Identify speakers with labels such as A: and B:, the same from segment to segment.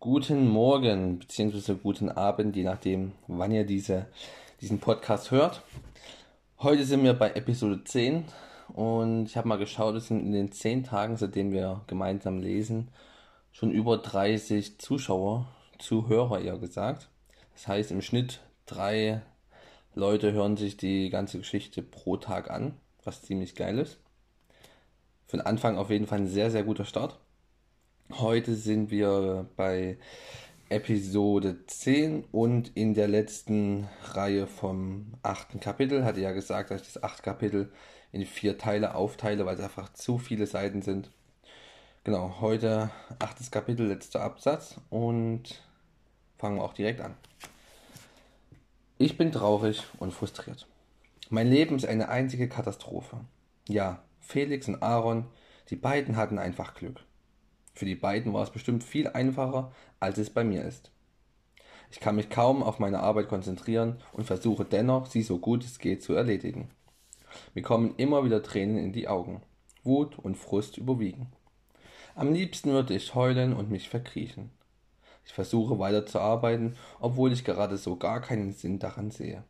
A: Guten Morgen bzw. guten Abend, je nachdem, wann ihr diese, diesen Podcast hört. Heute sind wir bei Episode 10 und ich habe mal geschaut, es sind in den 10 Tagen, seitdem wir gemeinsam lesen, schon über 30 Zuschauer, Zuhörer eher gesagt. Das heißt im Schnitt drei Leute hören sich die ganze Geschichte pro Tag an, was ziemlich geil ist. Für den Anfang auf jeden Fall ein sehr, sehr guter Start. Heute sind wir bei Episode 10 und in der letzten Reihe vom achten Kapitel. Hatte ja gesagt, dass ich das achte Kapitel in vier Teile aufteile, weil es einfach zu viele Seiten sind. Genau, heute achtes Kapitel, letzter Absatz und fangen wir auch direkt an. Ich bin traurig und frustriert. Mein Leben ist eine einzige Katastrophe. Ja, Felix und Aaron, die beiden hatten einfach Glück. Für die beiden war es bestimmt viel einfacher, als es bei mir ist. Ich kann mich kaum auf meine Arbeit konzentrieren und versuche dennoch, sie so gut es geht zu erledigen. Mir kommen immer wieder Tränen in die Augen. Wut und Frust überwiegen. Am liebsten würde ich heulen und mich verkriechen. Ich versuche weiter zu arbeiten, obwohl ich gerade so gar keinen Sinn daran sehe.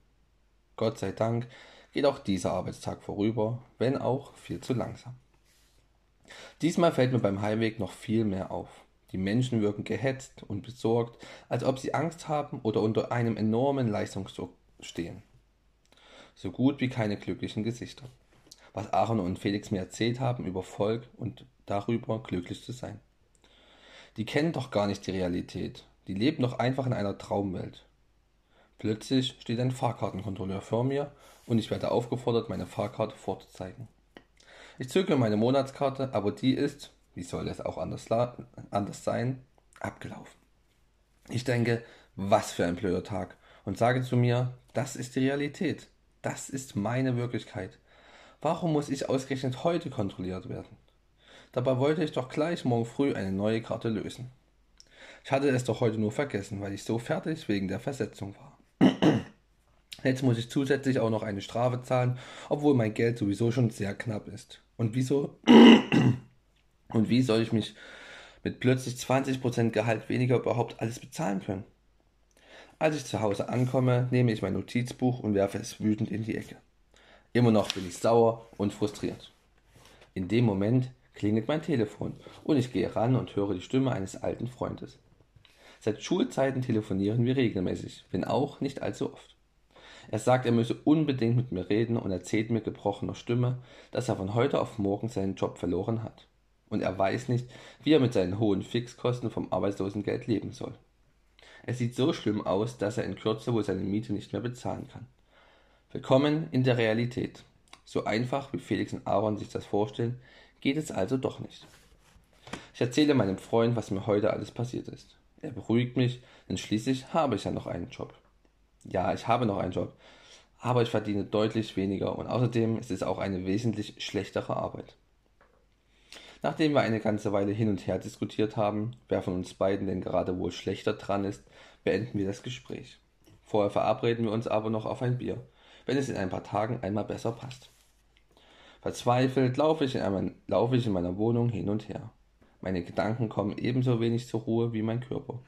A: Gott sei Dank geht auch dieser Arbeitstag vorüber, wenn auch viel zu langsam. Diesmal fällt mir beim Heimweg noch viel mehr auf. Die Menschen wirken gehetzt und besorgt, als ob sie Angst haben oder unter einem enormen Leistungsdruck stehen. So gut wie keine glücklichen Gesichter. Was Aaron und Felix mir erzählt haben über Volk und darüber glücklich zu sein. Die kennen doch gar nicht die Realität. Die leben doch einfach in einer Traumwelt. Plötzlich steht ein Fahrkartenkontrolleur vor mir und ich werde aufgefordert, meine Fahrkarte vorzuzeigen. Ich zücke meine Monatskarte, aber die ist, wie soll es auch anders, anders sein, abgelaufen. Ich denke, was für ein blöder Tag und sage zu mir, das ist die Realität. Das ist meine Wirklichkeit. Warum muss ich ausgerechnet heute kontrolliert werden? Dabei wollte ich doch gleich morgen früh eine neue Karte lösen. Ich hatte es doch heute nur vergessen, weil ich so fertig wegen der Versetzung war. Jetzt muss ich zusätzlich auch noch eine Strafe zahlen, obwohl mein Geld sowieso schon sehr knapp ist. Und wieso? Und wie soll ich mich mit plötzlich 20% Gehalt weniger überhaupt alles bezahlen können? Als ich zu Hause ankomme, nehme ich mein Notizbuch und werfe es wütend in die Ecke. Immer noch bin ich sauer und frustriert. In dem Moment klingelt mein Telefon und ich gehe ran und höre die Stimme eines alten Freundes. Seit Schulzeiten telefonieren wir regelmäßig, wenn auch nicht allzu oft. Er sagt, er müsse unbedingt mit mir reden und erzählt mir gebrochener Stimme, dass er von heute auf morgen seinen Job verloren hat. Und er weiß nicht, wie er mit seinen hohen Fixkosten vom Arbeitslosengeld leben soll. Es sieht so schlimm aus, dass er in Kürze wohl seine Miete nicht mehr bezahlen kann. Willkommen in der Realität. So einfach, wie Felix und Aaron sich das vorstellen, geht es also doch nicht. Ich erzähle meinem Freund, was mir heute alles passiert ist. Er beruhigt mich, denn schließlich habe ich ja noch einen Job. Ja, ich habe noch einen Job, aber ich verdiene deutlich weniger und außerdem ist es auch eine wesentlich schlechtere Arbeit. Nachdem wir eine ganze Weile hin und her diskutiert haben, wer von uns beiden denn gerade wohl schlechter dran ist, beenden wir das Gespräch. Vorher verabreden wir uns aber noch auf ein Bier, wenn es in ein paar Tagen einmal besser passt. Verzweifelt laufe ich, laufe ich in meiner Wohnung hin und her. Meine Gedanken kommen ebenso wenig zur Ruhe wie mein Körper.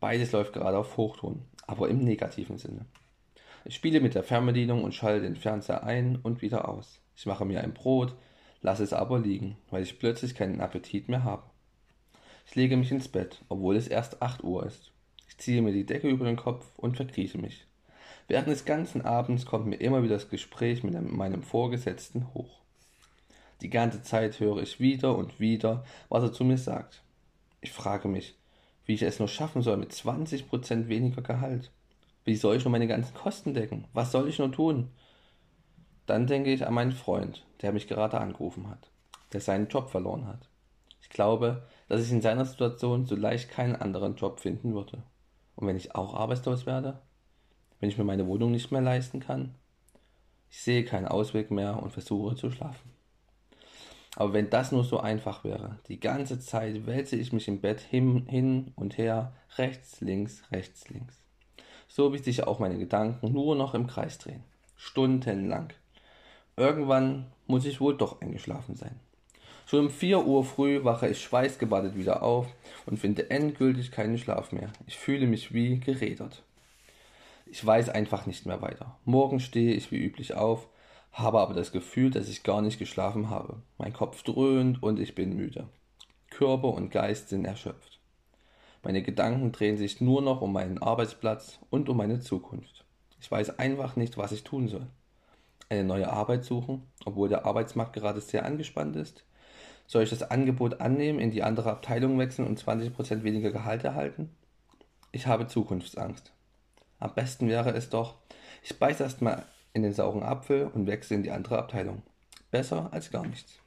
A: Beides läuft gerade auf Hochton, aber im negativen Sinne. Ich spiele mit der Fernbedienung und schalte den Fernseher ein und wieder aus. Ich mache mir ein Brot, lasse es aber liegen, weil ich plötzlich keinen Appetit mehr habe. Ich lege mich ins Bett, obwohl es erst 8 Uhr ist. Ich ziehe mir die Decke über den Kopf und verkrieche mich. Während des ganzen Abends kommt mir immer wieder das Gespräch mit meinem Vorgesetzten hoch. Die ganze Zeit höre ich wieder und wieder, was er zu mir sagt. Ich frage mich, wie ich es nur schaffen soll mit 20% weniger Gehalt. Wie soll ich nur meine ganzen Kosten decken? Was soll ich nur tun? Dann denke ich an meinen Freund, der mich gerade angerufen hat, der seinen Job verloren hat. Ich glaube, dass ich in seiner Situation so leicht keinen anderen Job finden würde. Und wenn ich auch arbeitslos werde? Wenn ich mir meine Wohnung nicht mehr leisten kann? Ich sehe keinen Ausweg mehr und versuche zu schlafen. Aber wenn das nur so einfach wäre, die ganze Zeit wälze ich mich im Bett hin, hin und her, rechts, links, rechts, links. So wie sich auch meine Gedanken nur noch im Kreis drehen. Stundenlang. Irgendwann muss ich wohl doch eingeschlafen sein. Schon um 4 Uhr früh wache ich schweißgebadet wieder auf und finde endgültig keinen Schlaf mehr. Ich fühle mich wie gerädert. Ich weiß einfach nicht mehr weiter. Morgen stehe ich wie üblich auf, habe aber das Gefühl, dass ich gar nicht geschlafen habe. Mein Kopf dröhnt und ich bin müde. Körper und Geist sind erschöpft. Meine Gedanken drehen sich nur noch um meinen Arbeitsplatz und um meine Zukunft. Ich weiß einfach nicht, was ich tun soll. Eine neue Arbeit suchen, obwohl der Arbeitsmarkt gerade sehr angespannt ist? Soll ich das Angebot annehmen, in die andere Abteilung wechseln und 20% weniger Gehalt erhalten? Ich habe Zukunftsangst. Am besten wäre es doch, ich beiße erstmal in den sauren Apfel und wechsle in die andere Abteilung. Besser als gar nichts.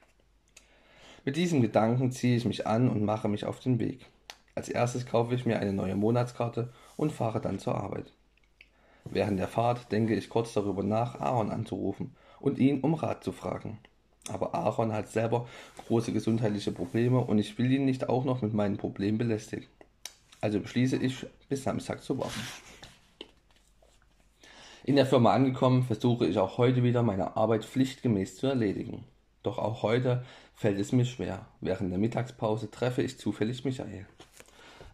A: Mit diesem Gedanken ziehe ich mich an und mache mich auf den Weg. Als erstes kaufe ich mir eine neue Monatskarte und fahre dann zur Arbeit. Während der Fahrt denke ich kurz darüber nach, Aaron anzurufen und ihn um Rat zu fragen. Aber Aaron hat selber große gesundheitliche Probleme und ich will ihn nicht auch noch mit meinen Problemen belästigen. Also beschließe ich, bis Samstag zu warten. In der Firma angekommen, versuche ich auch heute wieder meine Arbeit pflichtgemäß zu erledigen. Doch auch heute fällt es mir schwer. Während der Mittagspause treffe ich zufällig Michael.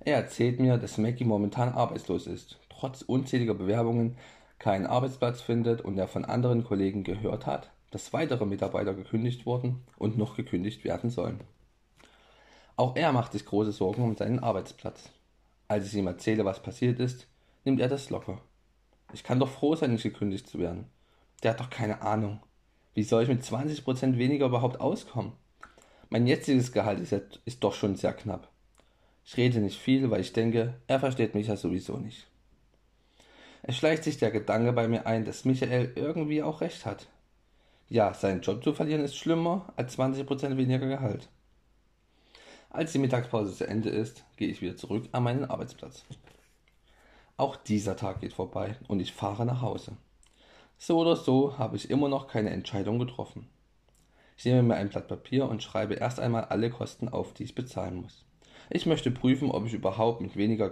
A: Er erzählt mir, dass Mackie momentan arbeitslos ist, trotz unzähliger Bewerbungen keinen Arbeitsplatz findet und er von anderen Kollegen gehört hat, dass weitere Mitarbeiter gekündigt wurden und noch gekündigt werden sollen. Auch er macht sich große Sorgen um seinen Arbeitsplatz. Als ich ihm erzähle, was passiert ist, nimmt er das locker. Ich kann doch froh sein, nicht gekündigt zu werden. Der hat doch keine Ahnung. Wie soll ich mit 20% weniger überhaupt auskommen? Mein jetziges Gehalt ist, ja, ist doch schon sehr knapp. Ich rede nicht viel, weil ich denke, er versteht mich ja sowieso nicht. Es schleicht sich der Gedanke bei mir ein, dass Michael irgendwie auch recht hat. Ja, seinen Job zu verlieren ist schlimmer als 20% weniger Gehalt. Als die Mittagspause zu Ende ist, gehe ich wieder zurück an meinen Arbeitsplatz. Auch dieser Tag geht vorbei und ich fahre nach Hause. So oder so habe ich immer noch keine Entscheidung getroffen. Ich nehme mir ein Blatt Papier und schreibe erst einmal alle Kosten auf, die ich bezahlen muss. Ich möchte prüfen, ob ich überhaupt mit weniger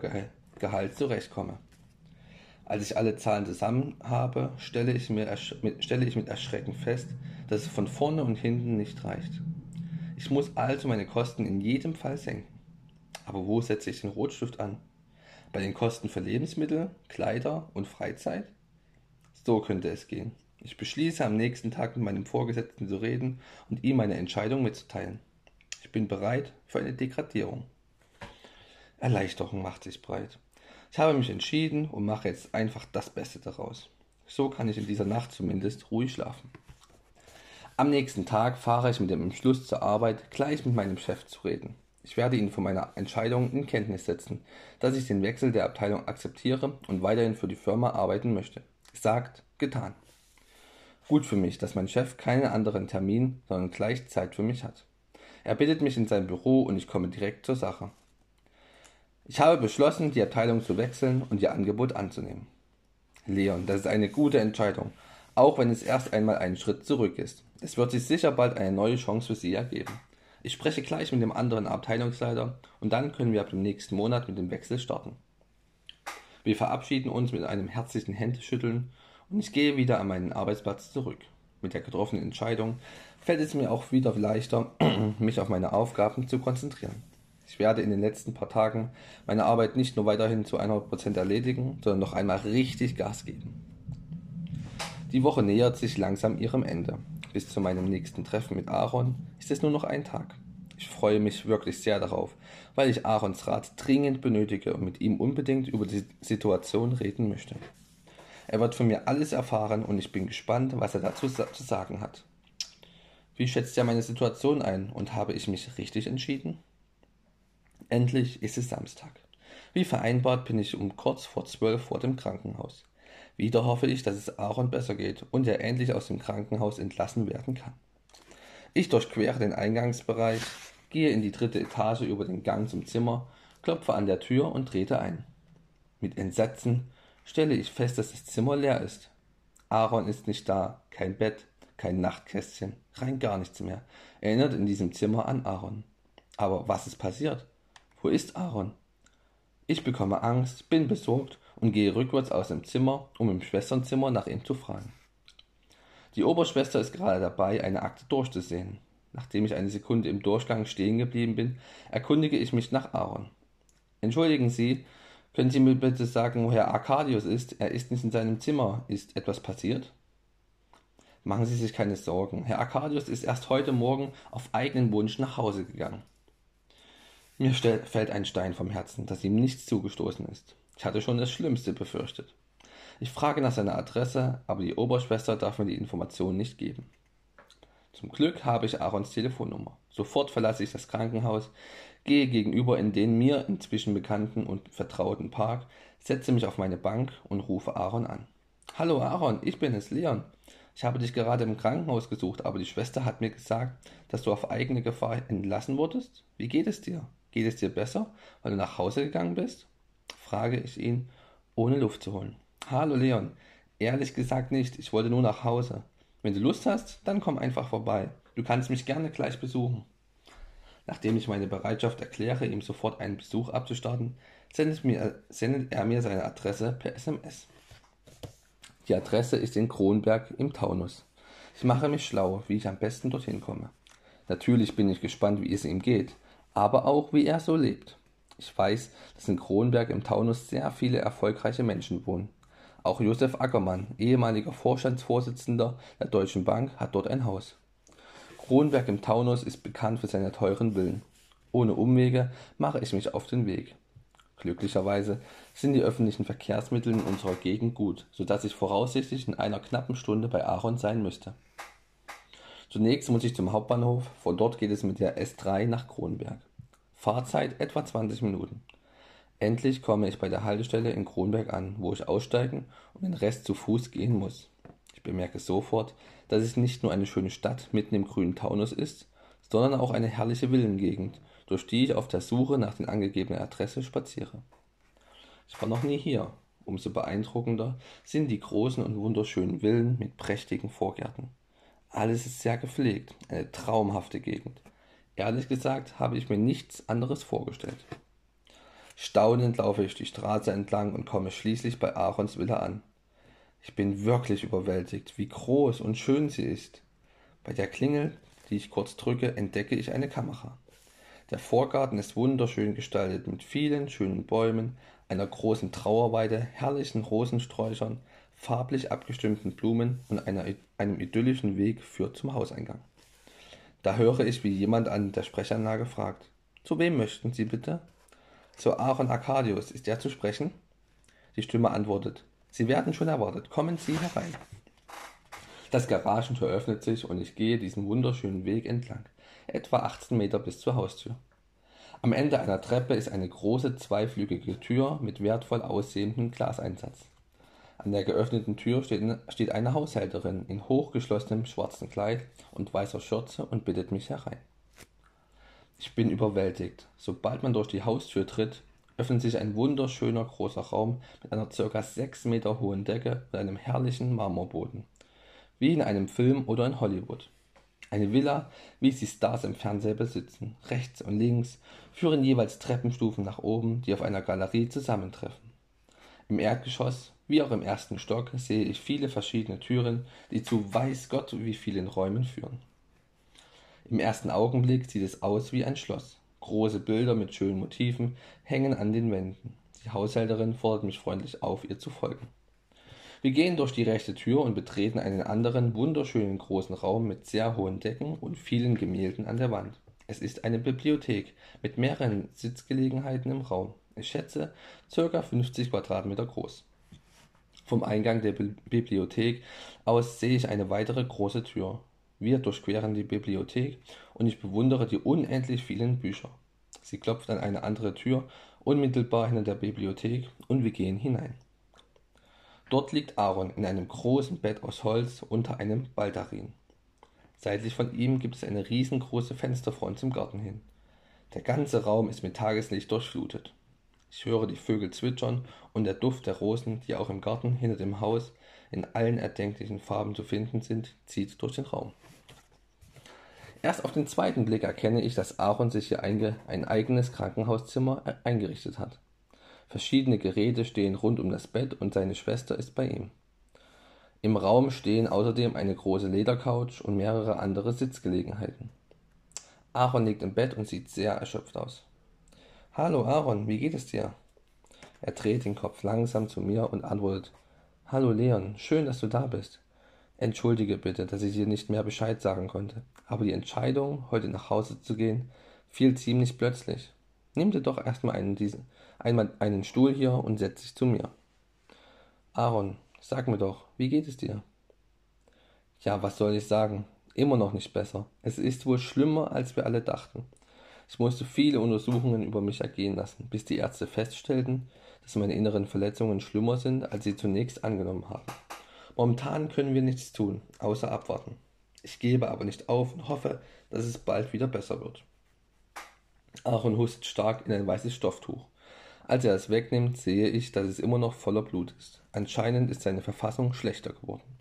A: Gehalt zurechtkomme. Als ich alle Zahlen zusammen habe, stelle ich, mir stelle ich mit Erschrecken fest, dass es von vorne und hinten nicht reicht. Ich muss also meine Kosten in jedem Fall senken. Aber wo setze ich den Rotstift an? Bei den Kosten für Lebensmittel, Kleider und Freizeit? So könnte es gehen. Ich beschließe am nächsten Tag mit meinem Vorgesetzten zu reden und ihm meine Entscheidung mitzuteilen. Ich bin bereit für eine Degradierung. Erleichterung macht sich breit. Ich habe mich entschieden und mache jetzt einfach das Beste daraus. So kann ich in dieser Nacht zumindest ruhig schlafen. Am nächsten Tag fahre ich mit dem Entschluss zur Arbeit, gleich mit meinem Chef zu reden. Ich werde ihn von meiner Entscheidung in Kenntnis setzen, dass ich den Wechsel der Abteilung akzeptiere und weiterhin für die Firma arbeiten möchte. Gesagt, getan. Gut für mich, dass mein Chef keinen anderen Termin, sondern gleich Zeit für mich hat. Er bittet mich in sein Büro und ich komme direkt zur Sache. Ich habe beschlossen, die Abteilung zu wechseln und ihr Angebot anzunehmen. Leon, das ist eine gute Entscheidung, auch wenn es erst einmal einen Schritt zurück ist. Es wird sich sicher bald eine neue Chance für Sie ergeben. Ich spreche gleich mit dem anderen Abteilungsleiter und dann können wir ab dem nächsten Monat mit dem Wechsel starten. Wir verabschieden uns mit einem herzlichen Händeschütteln und ich gehe wieder an meinen Arbeitsplatz zurück. Mit der getroffenen Entscheidung fällt es mir auch wieder leichter, mich auf meine Aufgaben zu konzentrieren. Ich werde in den letzten paar Tagen meine Arbeit nicht nur weiterhin zu 100% erledigen, sondern noch einmal richtig Gas geben. Die Woche nähert sich langsam ihrem Ende. Bis zu meinem nächsten Treffen mit Aaron ist es nur noch ein Tag. Ich freue mich wirklich sehr darauf, weil ich Aarons Rat dringend benötige und mit ihm unbedingt über die Situation reden möchte. Er wird von mir alles erfahren und ich bin gespannt, was er dazu zu sagen hat. Wie schätzt er meine Situation ein und habe ich mich richtig entschieden? Endlich ist es Samstag. Wie vereinbart bin ich um kurz vor zwölf vor dem Krankenhaus. Wieder hoffe ich, dass es Aaron besser geht und er endlich aus dem Krankenhaus entlassen werden kann. Ich durchquere den Eingangsbereich, gehe in die dritte Etage über den Gang zum Zimmer, klopfe an der Tür und trete ein. Mit Entsetzen stelle ich fest, dass das Zimmer leer ist. Aaron ist nicht da, kein Bett, kein Nachtkästchen, rein gar nichts mehr. Erinnert in diesem Zimmer an Aaron. Aber was ist passiert? Wo ist Aaron? Ich bekomme Angst, bin besorgt und gehe rückwärts aus dem Zimmer, um im Schwesternzimmer nach ihm zu fragen. Die Oberschwester ist gerade dabei, eine Akte durchzusehen. Nachdem ich eine Sekunde im Durchgang stehen geblieben bin, erkundige ich mich nach Aaron. Entschuldigen Sie, können Sie mir bitte sagen, wo Herr Arkadius ist? Er ist nicht in seinem Zimmer. Ist etwas passiert? Machen Sie sich keine Sorgen. Herr Arkadius ist erst heute Morgen auf eigenen Wunsch nach Hause gegangen. Mir fällt ein Stein vom Herzen, dass ihm nichts zugestoßen ist. Ich hatte schon das Schlimmste befürchtet. Ich frage nach seiner Adresse, aber die Oberschwester darf mir die Information nicht geben. Zum Glück habe ich Aarons Telefonnummer. Sofort verlasse ich das Krankenhaus, gehe gegenüber in den mir inzwischen bekannten und vertrauten Park, setze mich auf meine Bank und rufe Aaron an. Hallo Aaron, ich bin es, Leon. Ich habe dich gerade im Krankenhaus gesucht, aber die Schwester hat mir gesagt, dass du auf eigene Gefahr entlassen wurdest. Wie geht es dir? Geht es dir besser, weil du nach Hause gegangen bist? Frage ich ihn, ohne Luft zu holen. Hallo Leon. Ehrlich gesagt nicht, ich wollte nur nach Hause. Wenn du Lust hast, dann komm einfach vorbei. Du kannst mich gerne gleich besuchen. Nachdem ich meine Bereitschaft erkläre, ihm sofort einen Besuch abzustarten, sendet, mir, sendet er mir seine Adresse per SMS. Die Adresse ist in Kronberg im Taunus. Ich mache mich schlau, wie ich am besten dorthin komme. Natürlich bin ich gespannt, wie es ihm geht, aber auch, wie er so lebt. Ich weiß, dass in Kronberg im Taunus sehr viele erfolgreiche Menschen wohnen. Auch Josef Ackermann, ehemaliger Vorstandsvorsitzender der Deutschen Bank, hat dort ein Haus. Kronberg im Taunus ist bekannt für seine teuren Villen. Ohne Umwege mache ich mich auf den Weg. Glücklicherweise sind die öffentlichen Verkehrsmittel in unserer Gegend gut, sodass ich voraussichtlich in einer knappen Stunde bei Aaron sein müsste. Zunächst muss ich zum Hauptbahnhof, von dort geht es mit der S3 nach Kronberg. Fahrzeit etwa 20 Minuten. Endlich komme ich bei der Haltestelle in Kronberg an, wo ich aussteigen und den Rest zu Fuß gehen muss. Ich bemerke sofort, dass es nicht nur eine schöne Stadt mitten im grünen Taunus ist, sondern auch eine herrliche Villengegend, durch die ich auf der Suche nach den angegebenen Adresse spaziere. Ich war noch nie hier. Umso beeindruckender sind die großen und wunderschönen Villen mit prächtigen Vorgärten. Alles ist sehr gepflegt, eine traumhafte Gegend. Ehrlich gesagt habe ich mir nichts anderes vorgestellt. Staunend laufe ich die Straße entlang und komme schließlich bei Aarons Villa an. Ich bin wirklich überwältigt, wie groß und schön sie ist. Bei der Klingel, die ich kurz drücke, entdecke ich eine Kamera. Der Vorgarten ist wunderschön gestaltet mit vielen schönen Bäumen, einer großen Trauerweide, herrlichen Rosensträuchern, farblich abgestimmten Blumen und einer, einem idyllischen Weg führt zum Hauseingang. Da höre ich, wie jemand an der Sprechanlage fragt: Zu wem möchten Sie bitte? Zu Aaron Arcadius. Ist er zu sprechen? Die Stimme antwortet: Sie werden schon erwartet. Kommen Sie herein. Das Garagentür öffnet sich und ich gehe diesen wunderschönen Weg entlang, etwa 18 Meter bis zur Haustür. Am Ende einer Treppe ist eine große zweiflügige Tür mit wertvoll aussehendem Glaseinsatz. An der geöffneten Tür steht, eine Haushälterin in hochgeschlossenem schwarzen Kleid und weißer Schürze und bittet mich herein. Ich bin überwältigt. Sobald man durch die Haustür tritt, öffnet sich ein wunderschöner großer Raum mit einer ca. 6 Meter hohen Decke und einem herrlichen Marmorboden. Wie in einem Film oder in Hollywood. Eine Villa, wie sie Stars im Fernseher besitzen. Rechts und links führen jeweils Treppenstufen nach oben, die auf einer Galerie zusammentreffen. Im Erdgeschoss, wie auch im ersten Stock, sehe ich viele verschiedene Türen, die zu weiß Gott wie vielen Räumen führen. Im ersten Augenblick sieht es aus wie ein Schloss. Große Bilder mit schönen Motiven hängen an den Wänden. Die Haushälterin fordert mich freundlich auf, ihr zu folgen. Wir gehen durch die rechte Tür und betreten einen anderen wunderschönen großen Raum mit sehr hohen Decken und vielen Gemälden an der Wand. Es ist eine Bibliothek mit mehreren Sitzgelegenheiten im Raum. Ich schätze ca. 50 Quadratmeter groß. Vom Eingang der Bibliothek aus sehe ich eine weitere große Tür. Wir durchqueren die Bibliothek und ich bewundere die unendlich vielen Bücher. Sie klopft an eine andere Tür, unmittelbar hinter der Bibliothek, und wir gehen hinein. Dort liegt Aaron in einem großen Bett aus Holz unter einem Baldachin. Seitlich von ihm gibt es eine riesengroße Fensterfront zum Garten hin. Der ganze Raum ist mit Tageslicht durchflutet. Ich höre die Vögel zwitschern und der Duft der Rosen, die auch im Garten hinter dem Haus in allen erdenklichen Farben zu finden sind, zieht durch den Raum. Erst auf den zweiten Blick erkenne ich, dass Aaron sich hier ein, eigenes Krankenhauszimmer e-, eingerichtet hat. Verschiedene Geräte stehen rund um das Bett und seine Schwester ist bei ihm. Im Raum stehen außerdem eine große Ledercouch und mehrere andere Sitzgelegenheiten. Aaron liegt im Bett und sieht sehr erschöpft aus. Hallo Aaron, wie geht es dir? Er dreht den Kopf langsam zu mir und antwortet Hallo Leon, schön, dass du da bist. Entschuldige bitte, dass ich dir nicht mehr Bescheid sagen konnte, aber die Entscheidung, heute nach Hause zu gehen, fiel ziemlich plötzlich. Nimm dir doch erstmal einen, diesen, einmal einen Stuhl hier und setz dich zu mir. Aaron, sag mir doch, wie geht es dir? Ja, was soll ich sagen? Immer noch nicht besser. Es ist wohl schlimmer, als wir alle dachten. Ich musste viele Untersuchungen über mich ergehen lassen, bis die Ärzte feststellten, dass meine inneren Verletzungen schlimmer sind, als sie zunächst angenommen haben. Momentan können wir nichts tun, außer abwarten. Ich gebe aber nicht auf und hoffe, dass es bald wieder besser wird. Aaron hustet stark in ein weißes Stofftuch. Als er es wegnimmt, sehe ich, dass es immer noch voller Blut ist. Anscheinend ist seine Verfassung schlechter geworden.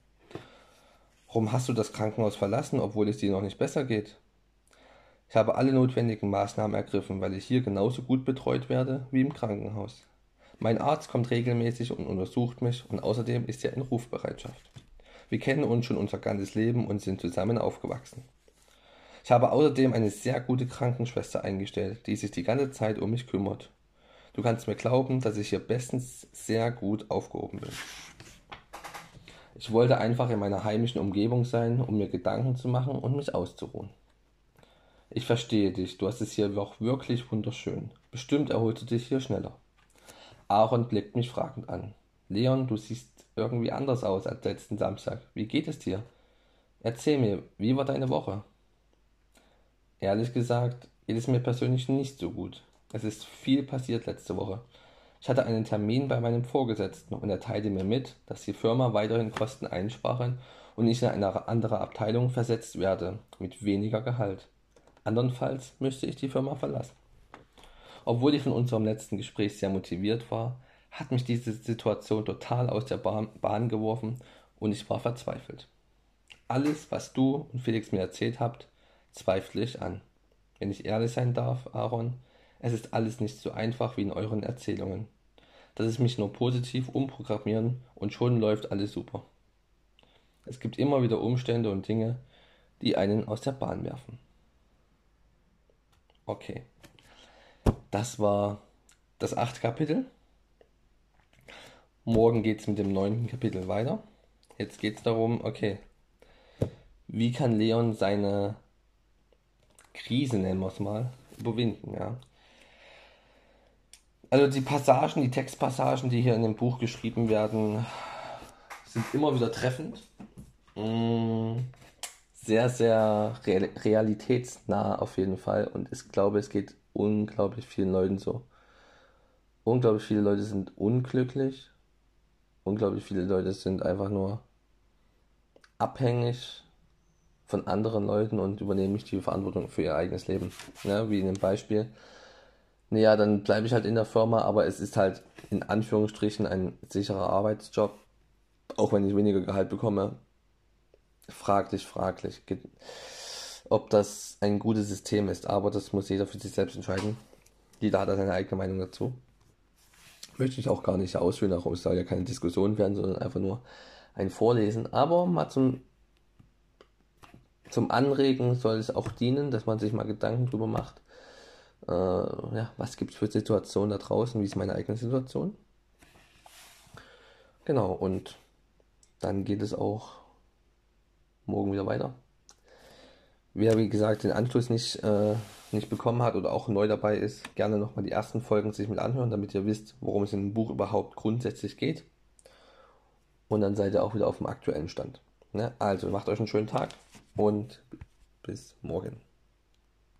A: Warum hast du das Krankenhaus verlassen, obwohl es dir noch nicht besser geht? Ich habe alle notwendigen Maßnahmen ergriffen, weil ich hier genauso gut betreut werde wie im Krankenhaus. Mein Arzt kommt regelmäßig und untersucht mich und außerdem ist er in Rufbereitschaft. Wir kennen uns schon unser ganzes Leben und sind zusammen aufgewachsen. Ich habe außerdem eine sehr gute Krankenschwester eingestellt, die sich die ganze Zeit um mich kümmert. Du kannst mir glauben, dass ich hier bestens sehr gut aufgehoben bin. Ich wollte einfach in meiner heimischen Umgebung sein, um mir Gedanken zu machen und mich auszuruhen. Ich verstehe dich, du hast es hier auch wirklich wunderschön. Bestimmt erholst du dich hier schneller. Aaron blickt mich fragend an. Leon, du siehst irgendwie anders aus als letzten Samstag. Wie geht es dir? Erzähl mir, wie war deine Woche? Ehrlich gesagt, geht es mir persönlich nicht so gut. Es ist viel passiert letzte Woche. Ich hatte einen Termin bei meinem Vorgesetzten und er teilte mir mit, dass die Firma weiterhin Kosten einsparen und ich in eine andere Abteilung versetzt werde, mit weniger Gehalt. Andernfalls müsste ich die Firma verlassen. Obwohl ich von unserem letzten Gespräch sehr motiviert war, hat mich diese Situation total aus der Bahn, geworfen und ich war verzweifelt. Alles, was du und Felix mir erzählt habt, zweifle ich an. Wenn ich ehrlich sein darf, Aaron, es ist alles nicht so einfach wie in euren Erzählungen. Das ist mich nur positiv umprogrammieren und schon läuft alles super. Es gibt immer wieder Umstände und Dinge, die einen aus der Bahn werfen. Okay. Das war das achte Kapitel. Morgen geht es mit dem neunten Kapitel weiter. Jetzt geht es darum, okay, wie kann Leon seine Krise, nennen wir es mal, überwinden, ja. Also die Passagen, die Textpassagen, die hier in dem Buch geschrieben werden, sind immer wieder treffend. Mm, sehr, sehr realitätsnah auf jeden Fall. Und ich glaube, es geht unglaublich vielen Leuten so. Unglaublich viele Leute sind unglücklich. Unglaublich viele Leute sind einfach nur abhängig von anderen Leuten und übernehmen nicht die Verantwortung für ihr eigenes Leben. Ja, wie in dem Beispiel. Naja, dann bleibe ich halt in der Firma, aber es ist halt in Anführungsstrichen ein sicherer Arbeitsjob. Auch wenn ich weniger Gehalt bekomme. Fraglich, fraglich ob das ein gutes System ist, aber das muss jeder für sich selbst entscheiden. Jeder hat da seine eigene Meinung dazu. Möchte ich auch gar nicht ausführen, darum soll ja keine Diskussion werden, sondern einfach nur ein Vorlesen. Aber mal zum, zum Anregen soll es auch dienen, dass man sich mal Gedanken drüber macht. Äh, ja, was gibt es für Situationen da draußen? Wie ist meine eigene Situation? Genau, und dann geht es auch morgen wieder weiter. Wer, wie gesagt, den Anschluss nicht, äh, nicht bekommen hat oder auch neu dabei ist, gerne nochmal die ersten Folgen sich mit anhören, damit ihr wisst, worum es in dem Buch überhaupt grundsätzlich geht. Und dann seid ihr auch wieder auf dem aktuellen Stand. Ne? Also macht euch einen schönen Tag und bis morgen.